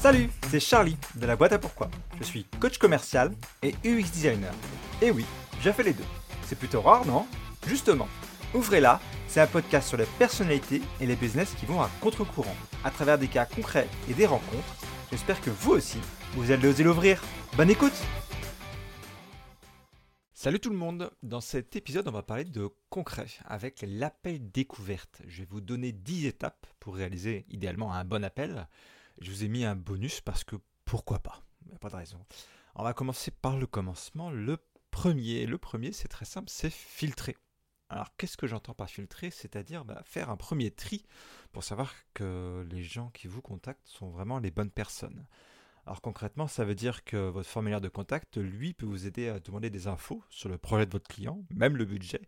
Salut, c'est Charlie de la boîte à pourquoi. Je suis coach commercial et UX designer. Et oui, j'ai fait les deux. C'est plutôt rare, non? Justement, Ouvrez-la, c'est un podcast sur les personnalités et les business qui vont à contre-courant, à travers des cas concrets et des rencontres. J'espère que vous aussi, vous allez oser l'ouvrir. Bonne écoute Salut tout le monde, dans cet épisode on va parler de concret avec l'appel découverte. Je vais vous donner 10 étapes pour réaliser idéalement un bon appel. Je vous ai mis un bonus parce que pourquoi pas, il a pas de raison. On va commencer par le commencement. Le premier, le premier c'est très simple, c'est filtrer. Alors qu'est-ce que j'entends par filtrer? C'est-à-dire bah, faire un premier tri pour savoir que les gens qui vous contactent sont vraiment les bonnes personnes. Alors concrètement, ça veut dire que votre formulaire de contact, lui, peut vous aider à demander des infos sur le projet de votre client, même le budget,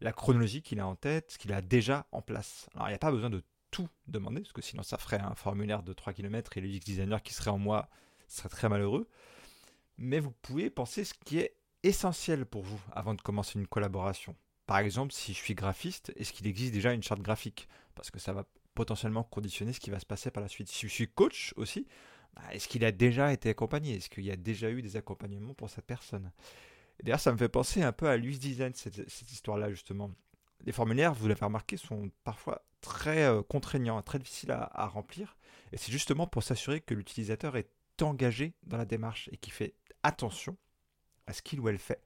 la chronologie qu'il a en tête, ce qu'il a déjà en place. Alors il n'y a pas besoin de tout demander, parce que sinon ça ferait un formulaire de 3 km et le UX designer qui serait en moi serait très malheureux. Mais vous pouvez penser ce qui est essentiel pour vous avant de commencer une collaboration. Par exemple, si je suis graphiste, est-ce qu'il existe déjà une charte graphique? Parce que ça va potentiellement conditionner ce qui va se passer par la suite. Si je suis coach aussi, bah, est-ce qu'il a déjà été accompagné? Est-ce qu'il y a déjà eu des accompagnements pour cette personne? D'ailleurs, ça me fait penser un peu à l'UX Design, cette, histoire-là, justement. Les formulaires, vous l'avez remarqué, sont parfois très euh, contraignants, très difficiles à remplir. Et c'est justement pour s'assurer que l'utilisateur est engagé dans la démarche et qu'il fait attention à ce qu'il ou elle fait.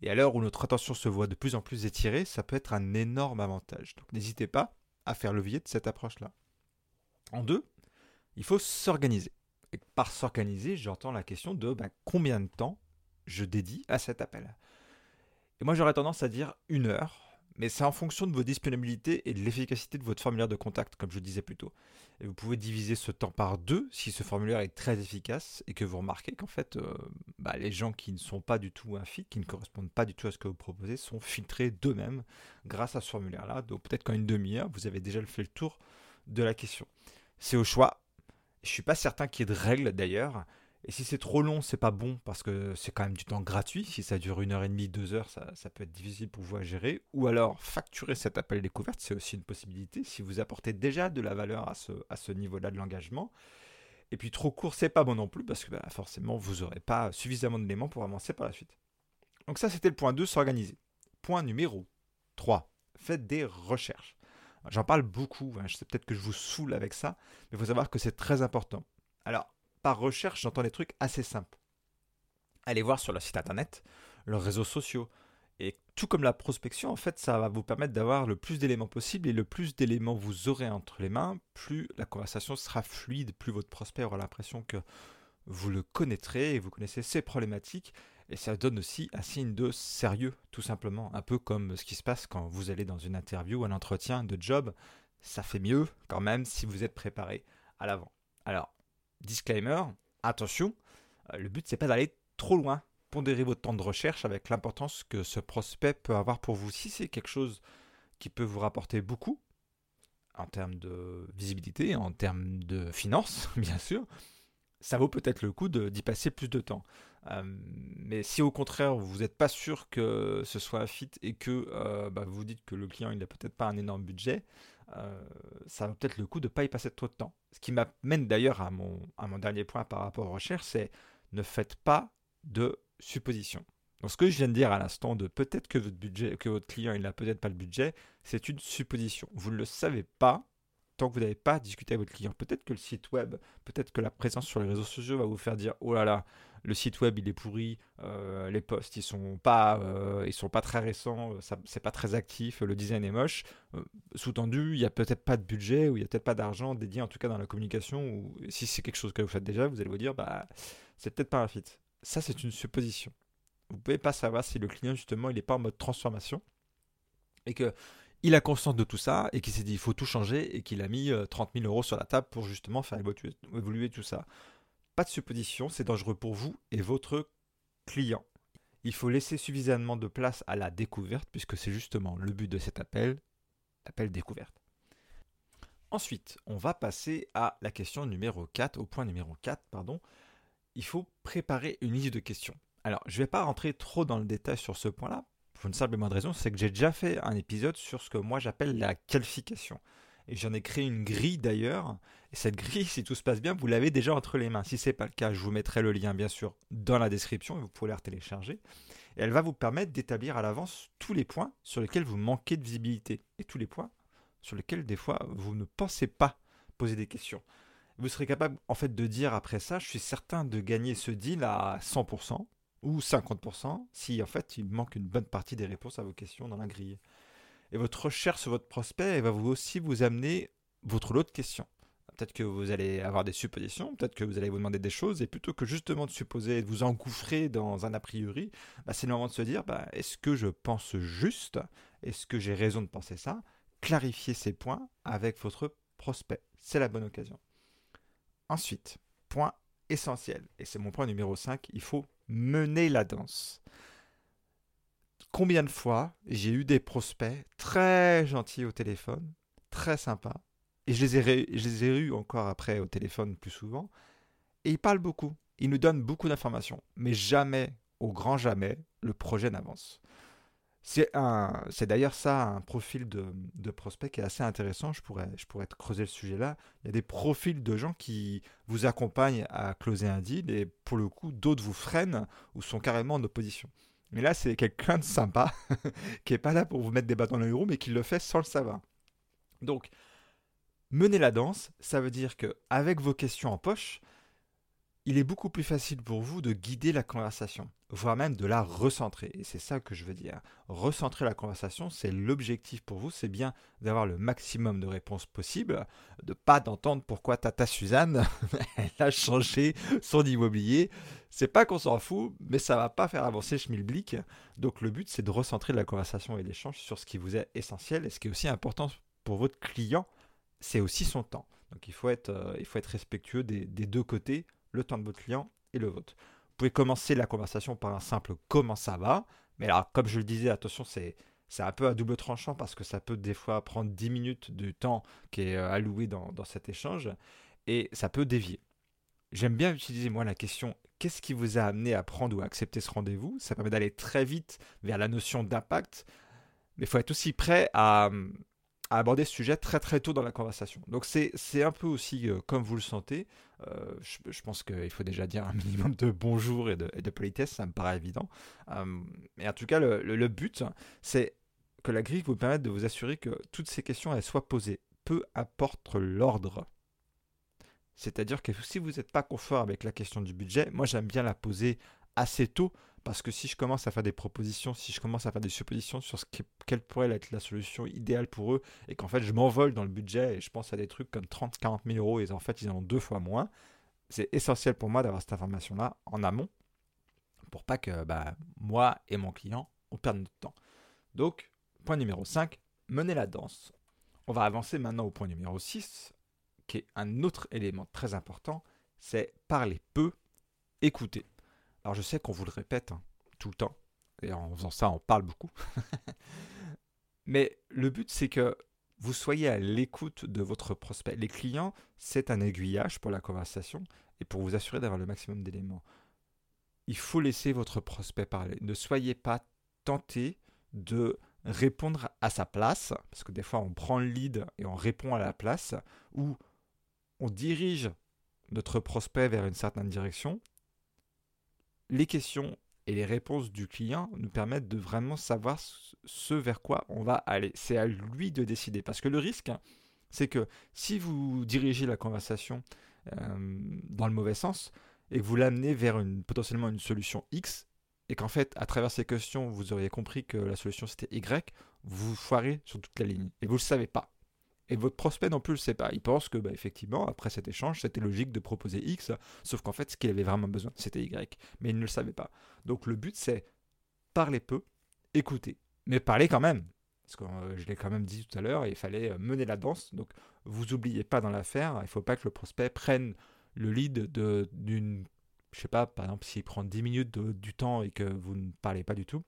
Et à l'heure où notre attention se voit de plus en plus étirée, ça peut être un énorme avantage. Donc n'hésitez pas à faire levier de cette approche-là. En deux, il faut s'organiser. Et par s'organiser, j'entends la question de ben, combien de temps je dédie à cet appel? Et moi j'aurais tendance à dire une heure, mais c'est en fonction de vos disponibilités et de l'efficacité de votre formulaire de contact, comme je disais plus tôt. Et vous pouvez diviser ce temps par deux si ce formulaire est très efficace et que vous remarquez qu'en fait, euh, bah, les gens qui ne sont pas du tout un qui ne correspondent pas du tout à ce que vous proposez, sont filtrés d'eux-mêmes grâce à ce formulaire-là. Donc peut-être qu'en une demi-heure, vous avez déjà fait le tour de la question. C'est au choix. Je ne suis pas certain qu'il y ait de règles d'ailleurs. Et si c'est trop long, c'est pas bon parce que c'est quand même du temps gratuit. Si ça dure une heure et demie, deux heures, ça, peut être difficile pour vous à gérer. Ou alors facturer cet appel découverte, c'est aussi une possibilité si vous apportez déjà de la valeur à ce, niveau-là de l'engagement. Et puis trop court, c'est pas bon non plus parce que bah, forcément, vous n'aurez pas suffisamment d'éléments pour avancer par la suite. Donc ça, c'était le point 2, s'organiser. Point numéro 3, faites des recherches. J'en parle beaucoup, hein, je sais peut-être que je vous saoule avec ça, mais il faut savoir que c'est très important. Alors, par recherche, j'entends des trucs assez simples. Allez voir sur leur site internet, leurs réseaux sociaux. Et tout comme la prospection, en fait, ça va vous permettre d'avoir le plus d'éléments possible. Et le plus d'éléments vous aurez entre les mains, plus la conversation sera fluide, plus votre prospect aura l'impression que vous le connaîtrez et vous connaissez ses problématiques. Et ça donne aussi un signe de sérieux, tout simplement. Un peu comme ce qui se passe quand vous allez dans une interview, un entretien de job. Ça fait mieux quand même si vous êtes préparé à l'avant. Alors, disclaimer, attention, euh, le but c'est pas d'aller trop loin. Pondérez votre temps de recherche avec l'importance que ce prospect peut avoir pour vous. Si c'est quelque chose qui peut vous rapporter beaucoup, en termes de visibilité, en termes de finances, bien sûr, ça vaut peut-être le coup d'y passer plus de temps. Euh, mais si au contraire vous n'êtes pas sûr que ce soit un fit et que euh, bah, vous dites que le client il n'a peut-être pas un énorme budget, euh, ça vaut peut-être le coup de ne pas y passer trop de temps. Ce qui m'amène d'ailleurs à mon, dernier point par rapport aux recherches, c'est ne faites pas de suppositions. Donc ce que je viens de dire à l'instant de peut-être que votre budget, que votre client il n'a peut-être pas le budget, c'est une supposition. Vous ne le savez pas tant que vous n'avez pas discuté avec votre client. Peut-être que le site web, peut-être que la présence sur les réseaux sociaux va vous faire dire oh là là, le site web il est pourri, euh, les posts ils sont pas, euh, sont pas très récents, euh, c'est pas très actif, le design est moche. Sous-tendu, il y a peut-être pas de budget ou il y a peut-être pas d'argent dédié en tout cas dans la communication. Ou si c'est quelque chose que vous faites déjà, vous allez vous dire bah c'est peut-être pas un fit. Ça c'est une supposition. Vous pouvez pas savoir si le client justement il n'est pas en mode transformation et que il a conscience de tout ça et qu'il s'est dit il faut tout changer et qu'il a mis 30 000 euros sur la table pour justement faire évoluer tout ça. Pas de supposition, c'est dangereux pour vous et votre client. Il faut laisser suffisamment de place à la découverte puisque c'est justement le but de cet appel, l'appel découverte. Ensuite, on va passer à la question numéro 4, au point numéro 4, pardon. Il faut préparer une liste de questions. Alors, je ne vais pas rentrer trop dans le détail sur ce point-là, pour une simple et bonne raison, c'est que j'ai déjà fait un épisode sur ce que moi j'appelle la qualification. Et j'en ai créé une grille d'ailleurs. Et cette grille, si tout se passe bien, vous l'avez déjà entre les mains. Si ce n'est pas le cas, je vous mettrai le lien bien sûr dans la description et vous pourrez la télécharger. Elle va vous permettre d'établir à l'avance tous les points sur lesquels vous manquez de visibilité et tous les points sur lesquels des fois vous ne pensez pas poser des questions. Vous serez capable en fait de dire après ça, je suis certain de gagner ce deal à 100% ou 50% si en fait il manque une bonne partie des réponses à vos questions dans la grille. Et votre recherche sur votre prospect elle va vous aussi vous amener votre lot de questions. Peut-être que vous allez avoir des suppositions, peut-être que vous allez vous demander des choses, et plutôt que justement de supposer de vous engouffrer dans un a priori, bah, c'est le moment de se dire bah, est-ce que je pense juste? Est-ce que j'ai raison de penser ça? Clarifier ces points avec votre prospect. C'est la bonne occasion. Ensuite, point essentiel, et c'est mon point numéro 5, il faut mener la danse. Combien de fois j'ai eu des prospects très gentils au téléphone, très sympas, et je les, ai, je eus encore après au téléphone plus souvent, et ils parlent beaucoup, ils nous donnent beaucoup d'informations, mais jamais, au grand jamais, le projet n'avance. C'est d'ailleurs ça un profil de, prospect qui est assez intéressant. Je pourrais, je pourrais creuser le sujet là. Il y a des profils de gens qui vous accompagnent à closer un deal et pour le coup, d'autres vous freinent ou sont carrément en opposition. Mais là, c'est quelqu'un de sympa qui est pas là pour vous mettre des bâtons dans les roues, mais qui le fait sans le savoir. Donc, mener la danse, ça veut dire que avec vos questions en poche, il est beaucoup plus facile pour vous de guider la conversation, voire même de la recentrer. Et c'est ça que je veux dire. Recentrer la conversation, c'est l'objectif pour vous, c'est bien d'avoir le maximum de réponses possibles, de pas d'entendre pourquoi Tata Suzanne, a changé son immobilier. C'est pas qu'on s'en fout, mais ça va pas faire avancer Schmilblick. Donc le but, c'est de recentrer la conversation et l'échange sur ce qui vous est essentiel et ce qui est aussi important pour votre client, c'est aussi son temps. Donc il faut être, euh, il faut être respectueux des deux côtés le temps de votre client et le vôtre. Vous pouvez commencer la conversation par un simple comment ça va. Mais là, comme je le disais, attention, c'est un peu à double tranchant parce que ça peut des fois prendre 10 minutes du temps qui est euh, alloué dans, cet échange et ça peut dévier. J'aime bien utiliser moi la question qu'est-ce qui vous a amené à prendre ou à accepter ce rendez-vous? Ça permet d'aller très vite vers la notion d'impact, mais il faut être aussi prêt à, à aborder ce sujet très très tôt dans la conversation. Donc c'est un peu aussi euh, comme vous le sentez. Euh, je, pense qu'il faut déjà dire un minimum de bonjour et de, politesse, ça me paraît évident. Euh, et en tout cas, le, but, c'est que la grille vous permette de vous assurer que toutes ces questions soient posées, peu importe l'ordre. C'est-à-dire que si vous n'êtes pas confort avec la question du budget, moi j'aime bien la poser assez tôt parce que si je commence à faire des propositions, si je commence à faire des suppositions sur ce quelle pourrait être la solution idéale pour eux, et qu'en fait je m'envole dans le budget et je pense à des trucs comme 30-40 000 euros et en fait ils en ont deux fois moins, c'est essentiel pour moi d'avoir cette information-là en amont pour pas que bah, moi et mon client on perde notre temps. Donc, point numéro 5, mener la danse. On va avancer maintenant au point numéro 6, qui est un autre élément très important, c'est parler peu, écouter. Alors je sais qu'on vous le répète hein, tout le temps, et en faisant ça, on parle beaucoup. Mais le but, c'est que vous soyez à l'écoute de votre prospect. Les clients, c'est un aiguillage pour la conversation et pour vous assurer d'avoir le maximum d'éléments. Il faut laisser votre prospect parler. Ne soyez pas tenté de répondre à sa place, parce que des fois on prend le lead et on répond à la place, ou on dirige notre prospect vers une certaine direction, les questions et les réponses du client nous permettent de vraiment savoir ce vers quoi on va aller. C'est à lui de décider. Parce que le risque, c'est que si vous dirigez la conversation euh, dans le mauvais sens et que vous l'amenez vers potentiellement une solution X, et qu'en fait, à travers ces questions, vous auriez compris que la solution c'était Y, vous foirez sur toute la ligne. Et vous ne le savez pas. Et votre prospect non plus le sait pas. Il pense que, bah, effectivement, après cet échange, c'était logique de proposer X, sauf qu'en fait, ce qu'il avait vraiment besoin, c'était Y. Mais il ne le savait pas. Donc le but, c'est parler peu, écouter. Mais parler quand même. Parce que euh, je l'ai quand même dit tout à l'heure, il fallait euh, mener la danse. Donc vous oubliez pas dans l'affaire, il ne faut pas que le prospect prenne le lead d'une. Je sais pas, par exemple, s'il prend 10 minutes du temps et que vous ne parlez pas du tout,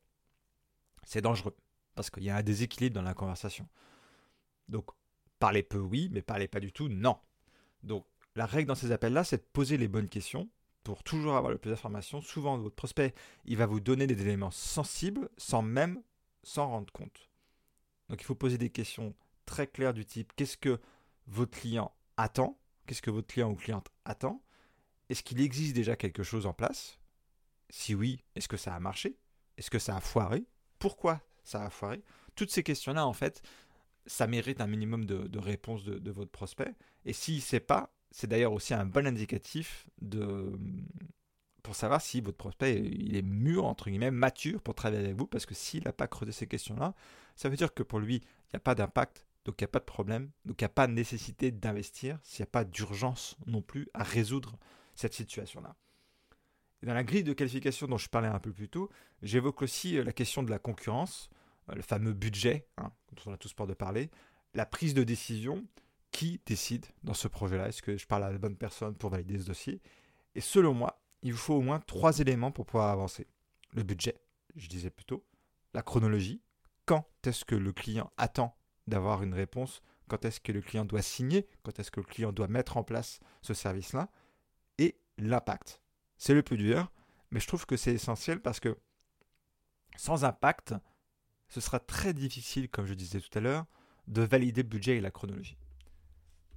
c'est dangereux. Parce qu'il y a un déséquilibre dans la conversation. Donc Parler peu, oui, mais parler pas du tout, non. Donc, la règle dans ces appels-là, c'est de poser les bonnes questions pour toujours avoir le plus d'informations. Souvent, votre prospect, il va vous donner des éléments sensibles sans même s'en rendre compte. Donc, il faut poser des questions très claires du type qu'est-ce que votre client attend, qu'est-ce que votre client ou cliente attend, est-ce qu'il existe déjà quelque chose en place? Si oui, est-ce que ça a marché? Est-ce que ça a foiré? Pourquoi ça a foiré? Toutes ces questions-là, en fait, ça mérite un minimum de, réponse de, votre prospect. Et s'il ne sait pas, c'est d'ailleurs aussi un bon indicatif pour savoir si votre prospect il est mûr, entre guillemets, mature pour travailler avec vous. Parce que s'il n'a pas creusé ces questions-là, ça veut dire que pour lui, il n'y a pas d'impact, donc il n'y a pas de problème, donc il n'y a pas de nécessité d'investir, s'il n'y a pas d'urgence non plus à résoudre cette situation-là. Dans la grille de qualification dont je parlais un peu plus tôt, j'évoque aussi euh, la question de la concurrence, euh, le fameux budget, hein, on a tous peur de parler, la prise de décision, qui décide dans ce projet-là? Est-ce que je parle à la bonne personne pour valider ce dossier? Et selon moi, il vous faut au moins trois éléments pour pouvoir avancer. Le budget, je disais plutôt, la chronologie, quand est-ce que le client attend d'avoir une réponse, quand est-ce que le client doit signer, quand est-ce que le client doit mettre en place ce service-là, et l'impact. C'est le plus dur, mais je trouve que c'est essentiel parce que sans impact, ce sera très difficile, comme je disais tout à l'heure, de valider le budget et la chronologie.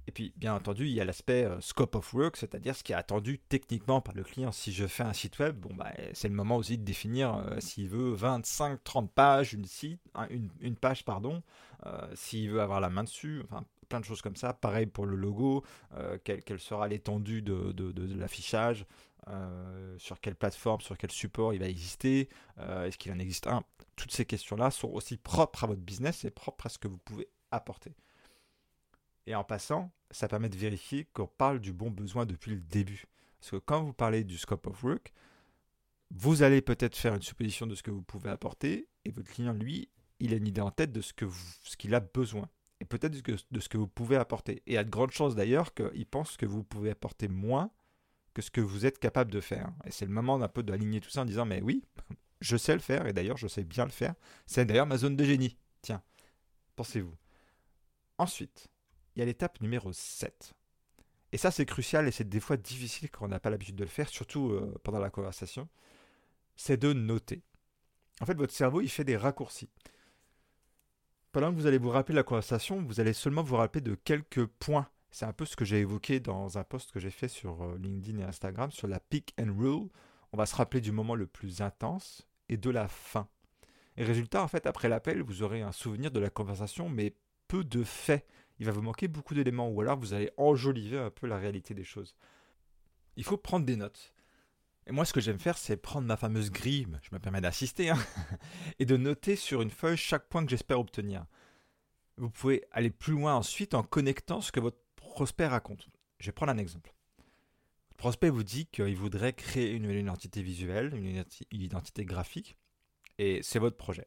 Et puis, bien entendu, il y a l'aspect euh, scope of work, c'est-à-dire ce qui est attendu techniquement par le client. Si je fais un site web, bon, bah, c'est le moment aussi de définir euh, s'il veut 25, 30 pages, une, page, pardon, euh, s'il veut avoir la main dessus, enfin, plein de choses comme ça. Pareil pour le logo, quelle, sera l'étendue de l'affichage, sur quelle plateforme, sur quel support il va exister, est-ce qu'il en existe un? Toutes ces questions-là sont aussi propres à votre business et propres à ce que vous pouvez apporter. Et en passant, ça permet de vérifier qu'on parle du bon besoin depuis le début. Parce que quand vous parlez du scope of work, vous allez peut-être faire une supposition de ce que vous pouvez apporter, et votre client, lui, il a une idée en tête de ce qu'il a besoin, et peut-être de ce que vous pouvez apporter. Et il y a de grandes chances d'ailleurs qu'il pense que vous pouvez apporter moins que ce que vous êtes capable de faire. Et c'est le moment d'un peu d'aligner tout ça en disant, mais oui, je sais le faire, et d'ailleurs je sais bien le faire. C'est d'ailleurs ma zone de génie. Tiens, pensez-vous. Ensuite, il y a l'étape numéro 7. Et ça, c'est crucial et c'est des fois difficile quand on n'a pas l'habitude de le faire, surtout euh, pendant la conversation. C'est de noter. En fait, votre cerveau, il fait des raccourcis. Pendant que vous allez vous rappeler la conversation, vous allez seulement vous rappeler de quelques points. C'est un peu ce que j'ai évoqué dans un post que j'ai fait sur euh, LinkedIn et Instagram sur la pick and rule. On va se rappeler du moment le plus intense et de la fin. Et résultat, en fait, après l'appel, vous aurez un souvenir de la conversation, mais peu de faits il va vous manquer beaucoup d'éléments, ou alors vous allez enjoliver un peu la réalité des choses. Il faut prendre des notes. Et moi, ce que j'aime faire, c'est prendre ma fameuse grille, je me permets d'assister, hein, et de noter sur une feuille chaque point que j'espère obtenir. Vous pouvez aller plus loin ensuite en connectant ce que votre prospect raconte. Je vais prendre un exemple. Prospect vous dit qu'il voudrait créer une identité visuelle, une identité graphique, et c'est votre projet.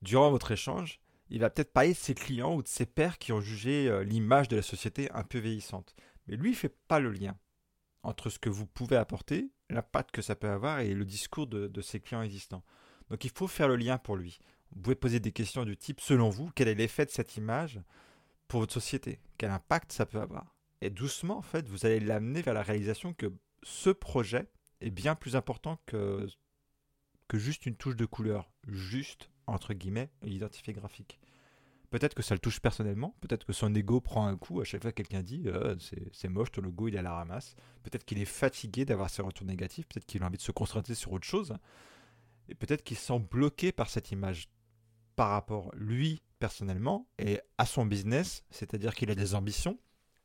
Durant votre échange, il va peut-être parler de ses clients ou de ses pairs qui ont jugé euh, l'image de la société un peu vieillissante. Mais lui, ne fait pas le lien entre ce que vous pouvez apporter, l'impact que ça peut avoir et le discours de, ses clients existants. Donc il faut faire le lien pour lui. Vous pouvez poser des questions du type, selon vous, quel est l'effet de cette image pour votre société Quel impact ça peut avoir Et doucement, en fait, vous allez l'amener vers la réalisation que ce projet est bien plus important que, que juste une touche de couleur, juste entre guillemets, l'identifié graphique. Peut-être que ça le touche personnellement, peut-être que son ego prend un coup à chaque fois que quelqu'un dit euh, c'est moche, ton logo il est à la ramasse. Peut-être qu'il est fatigué d'avoir ses retours négatifs, peut-être qu'il a envie de se concentrer sur autre chose. Et peut-être qu'il se sent bloqué par cette image par rapport lui personnellement et à son business, c'est-à-dire qu'il a des ambitions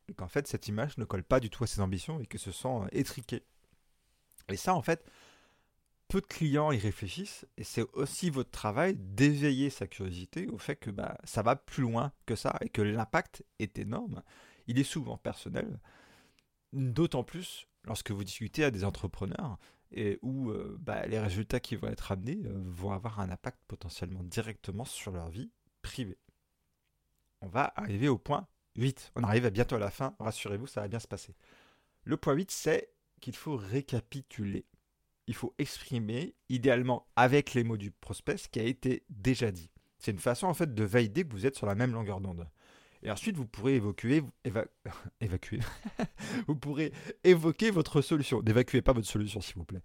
et qu'en fait cette image ne colle pas du tout à ses ambitions et que se sent étriqué. Et ça en fait, peu de clients y réfléchissent et c'est aussi votre travail d'éveiller sa curiosité au fait que bah, ça va plus loin que ça et que l'impact est énorme. Il est souvent personnel, d'autant plus lorsque vous discutez à des entrepreneurs et où euh, bah, les résultats qui vont être amenés euh, vont avoir un impact potentiellement directement sur leur vie privée. On va arriver au point 8. On arrive bientôt à la fin, rassurez-vous, ça va bien se passer. Le point 8, c'est qu'il faut récapituler il faut exprimer, idéalement avec les mots du prospect, ce qui a été déjà dit. C'est une façon en fait de valider que vous êtes sur la même longueur d'onde. Et ensuite, vous pourrez évacuer, évacuer. vous pourrez évoquer votre solution. N'évacuez pas votre solution, s'il vous plaît.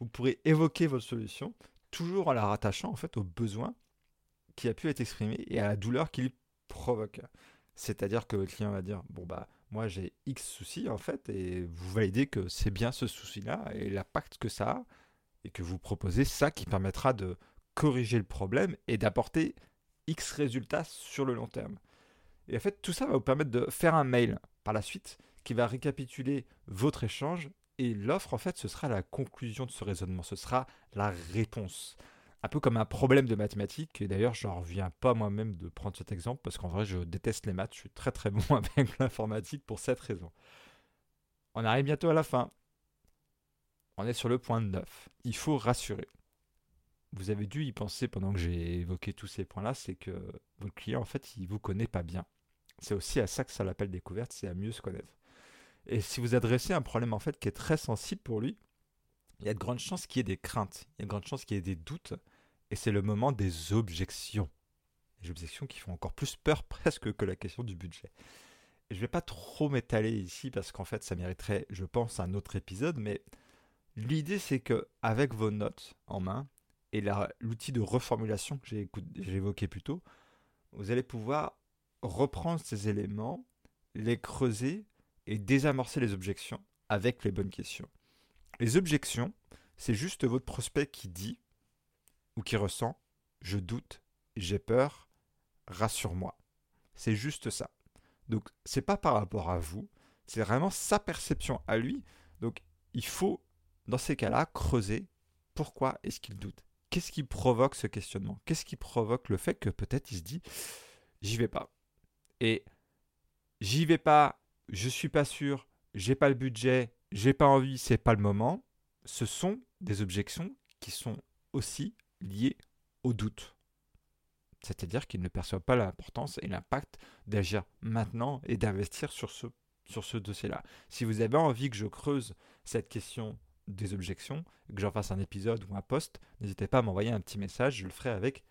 Vous pourrez évoquer votre solution, toujours en la rattachant en fait au besoin qui a pu être exprimé et à la douleur qu'il provoque. C'est-à-dire que le client va dire bon bah moi j'ai X soucis en fait et vous validez que c'est bien ce souci-là et l'impact que ça a et que vous proposez ça qui permettra de corriger le problème et d'apporter X résultats sur le long terme. Et en fait tout ça va vous permettre de faire un mail par la suite qui va récapituler votre échange et l'offre en fait ce sera la conclusion de ce raisonnement, ce sera la réponse un peu comme un problème de mathématiques. Et d'ailleurs, je n'en reviens pas moi-même de prendre cet exemple parce qu'en vrai, je déteste les maths. Je suis très très bon avec l'informatique pour cette raison. On arrive bientôt à la fin. On est sur le point 9. Il faut rassurer. Vous avez dû y penser pendant que j'ai évoqué tous ces points-là, c'est que votre client, en fait, il vous connaît pas bien. C'est aussi à ça que ça l'appelle découverte, c'est à mieux se connaître. Et si vous adressez un problème, en fait, qui est très sensible pour lui, il y a de grandes chances qu'il y ait des craintes, il y a de grandes chances qu'il y ait des doutes, et c'est le moment des objections. Les objections qui font encore plus peur presque que la question du budget. je ne vais pas trop m'étaler ici parce qu'en fait ça mériterait, je pense, un autre épisode, mais l'idée c'est que avec vos notes en main et l'outil de reformulation que j'ai évoqué plus tôt, vous allez pouvoir reprendre ces éléments, les creuser et désamorcer les objections avec les bonnes questions. Les objections, c'est juste votre prospect qui dit ou qui ressent je doute, j'ai peur, rassure-moi. C'est juste ça. Donc c'est pas par rapport à vous, c'est vraiment sa perception à lui. Donc il faut dans ces cas-là creuser pourquoi est-ce qu'il doute Qu'est-ce qui provoque ce questionnement? Qu'est-ce qui provoque le fait que peut-être il se dit j'y vais pas? Et j'y vais pas, je suis pas sûr, j'ai pas le budget, j'ai pas envie, c'est pas le moment. Ce sont des objections qui sont aussi lié au doute. C'est-à-dire qu'il ne perçoit pas l'importance et l'impact d'agir maintenant et d'investir sur ce, sur ce dossier-là. Si vous avez envie que je creuse cette question des objections, que j'en fasse un épisode ou un post, n'hésitez pas à m'envoyer un petit message, je le ferai avec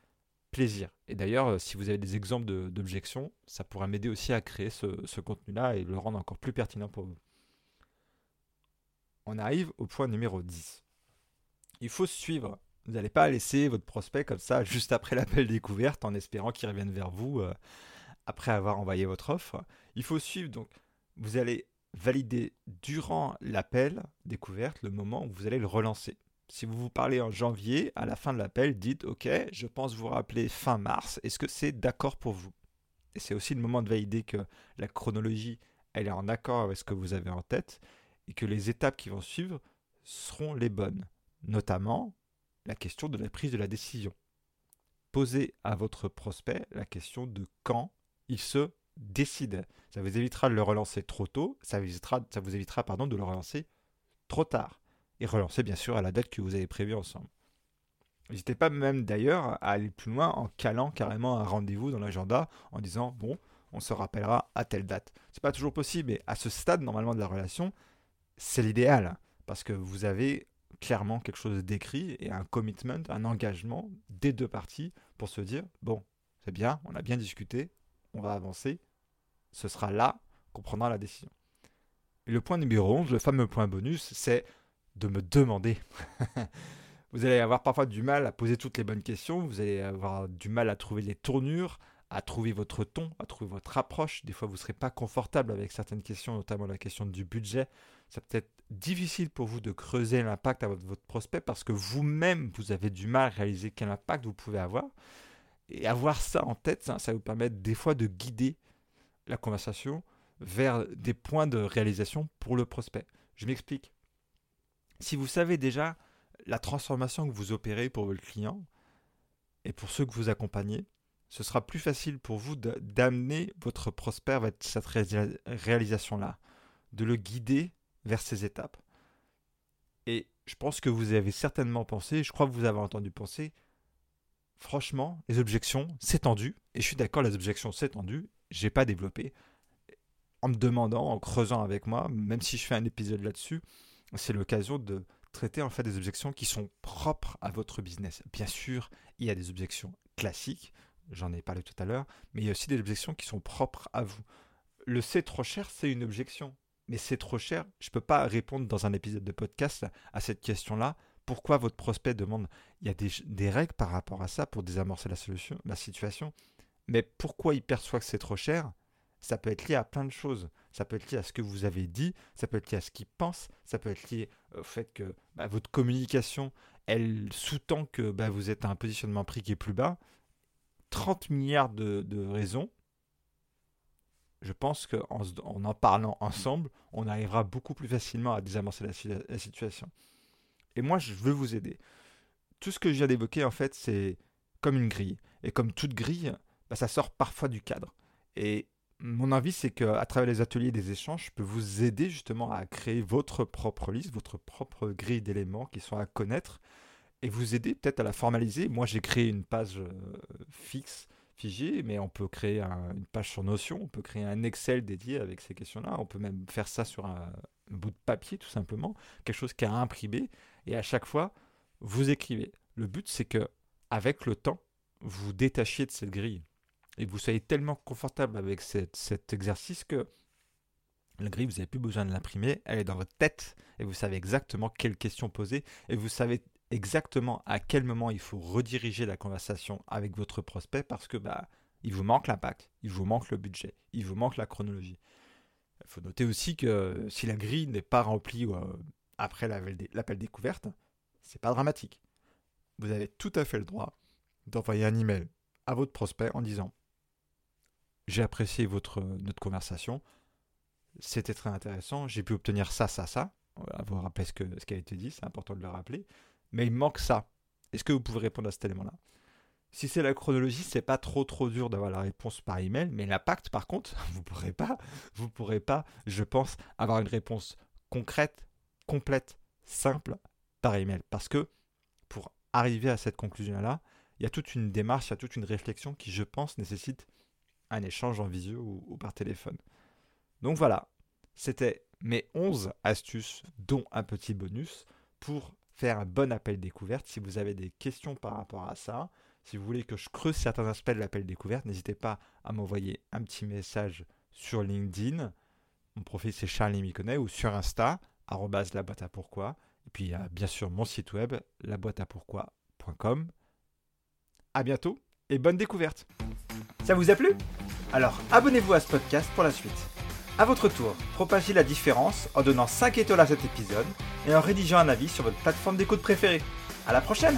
plaisir. Et d'ailleurs, euh, si vous avez des exemples d'objections, ça pourra m'aider aussi à créer ce, contenu-là et le rendre encore plus pertinent pour vous. On arrive au point numéro 10. Il faut suivre vous n'allez pas laisser votre prospect comme ça juste après l'appel découverte en espérant qu'il revienne vers vous euh, après avoir envoyé votre offre. Il faut suivre donc. Vous allez valider durant l'appel découverte le moment où vous allez le relancer. Si vous vous parlez en janvier, à la fin de l'appel, dites OK, je pense vous rappeler fin mars. Est-ce que c'est d'accord pour vous? Et c'est aussi le moment de valider que la chronologie elle est en accord avec ce que vous avez en tête et que les étapes qui vont suivre seront les bonnes. Notamment, la question de la prise de la décision. Posez à votre prospect la question de quand il se décide. Ça vous évitera de le relancer trop tôt, ça vous évitera, ça vous évitera pardon, de le relancer trop tard. Et relancer bien sûr à la date que vous avez prévue ensemble. N'hésitez pas même d'ailleurs à aller plus loin en calant carrément un rendez-vous dans l'agenda en disant bon, on se rappellera à telle date. C'est pas toujours possible, mais à ce stade normalement de la relation, c'est l'idéal parce que vous avez clairement quelque chose d'écrit et un commitment, un engagement des deux parties pour se dire bon, c'est bien, on a bien discuté, on va avancer, ce sera là qu'on prendra la décision. Le point numéro 11, le fameux point bonus, c'est de me demander. vous allez avoir parfois du mal à poser toutes les bonnes questions, vous allez avoir du mal à trouver les tournures, à trouver votre ton, à trouver votre approche. Des fois, vous ne serez pas confortable avec certaines questions, notamment la question du budget. Ça peut être difficile pour vous de creuser l'impact à votre prospect parce que vous-même, vous avez du mal à réaliser quel impact vous pouvez avoir. Et avoir ça en tête, ça, ça vous permet des fois de guider la conversation vers des points de réalisation pour le prospect. Je m'explique. Si vous savez déjà la transformation que vous opérez pour votre client et pour ceux que vous accompagnez, ce sera plus facile pour vous d'amener votre prospect vers cette réalisation-là, de le guider vers ces étapes. Et je pense que vous avez certainement pensé, je crois que vous avez entendu penser, franchement, les objections, tendu, et je suis d'accord, les objections, tendu, j'ai pas développé. En me demandant, en creusant avec moi, même si je fais un épisode là-dessus, c'est l'occasion de traiter en fait des objections qui sont propres à votre business. Bien sûr, il y a des objections classiques, j'en ai parlé tout à l'heure, mais il y a aussi des objections qui sont propres à vous. Le c'est trop cher, c'est une objection, mais c'est trop cher. Je ne peux pas répondre dans un épisode de podcast à cette question-là. Pourquoi votre prospect demande Il y a des, règles par rapport à ça pour désamorcer la, situation. Mais pourquoi il perçoit que c'est trop cher? Ça peut être lié à plein de choses. Ça peut être lié à ce que vous avez dit, ça peut être lié à ce qu'il pense, ça peut être lié au fait que bah, votre communication, elle sous-tend que bah, vous êtes à un positionnement prix qui est plus bas. 30 milliards de, raisons. Je pense qu'en en, en parlant ensemble, on arrivera beaucoup plus facilement à désamorcer la situation. Et moi, je veux vous aider. Tout ce que je viens d'évoquer, en fait, c'est comme une grille. Et comme toute grille, bah, ça sort parfois du cadre. Et mon avis, c'est qu'à travers les ateliers des échanges, je peux vous aider justement à créer votre propre liste, votre propre grille d'éléments qui sont à connaître et vous aider peut-être à la formaliser. Moi, j'ai créé une page euh, fixe, figée, mais on peut créer une page sur Notion, on peut créer un Excel dédié avec ces questions-là, on peut même faire ça sur un, bout de papier tout simplement, quelque chose qui a imprimé, et à chaque fois, vous écrivez. Le but, c'est que avec le temps, vous détachiez de cette grille et vous soyez tellement confortable avec cet exercice que la grille, vous n'avez plus besoin de l'imprimer, elle est dans votre tête et vous savez exactement quelles questions poser et vous savez exactement à quel moment il faut rediriger la conversation avec votre prospect parce que bah, il vous manque l'impact, il vous manque le budget, il vous manque la chronologie. Il faut noter aussi que si la grille n'est pas remplie euh, après l'appel découverte, c'est pas dramatique. Vous avez tout à fait le droit d'envoyer un email à votre prospect en disant j'ai apprécié votre, notre conversation, c'était très intéressant, j'ai pu obtenir ça, ça, ça. Vous rappeler ce, que, ce qui a été dit, c'est important de le rappeler. Mais il manque ça. Est-ce que vous pouvez répondre à cet élément-là? Si c'est la chronologie, c'est pas trop trop dur d'avoir la réponse par email, mais l'impact, par contre, vous pourrez pas, vous pourrez pas, je pense, avoir une réponse concrète, complète, simple par email, parce que pour arriver à cette conclusion-là, il y a toute une démarche, il y a toute une réflexion qui, je pense, nécessite un échange en visio ou, par téléphone. Donc voilà, c'était mes 11 astuces, dont un petit bonus, pour faire un bon appel découverte. Si vous avez des questions par rapport à ça, si vous voulez que je creuse certains aspects de l'appel découverte, n'hésitez pas à m'envoyer un petit message sur LinkedIn. Mon profil c'est Charlie Miconnet ou sur Insta, la boîte à pourquoi. Et puis bien sûr mon site web, laboîteapourquoi.com. À bientôt et bonne découverte. Ça vous a plu? Alors abonnez-vous à ce podcast pour la suite. A votre tour, propagez la différence en donnant 5 étoiles à cet épisode et en rédigeant un avis sur votre plateforme d'écoute préférée. À la prochaine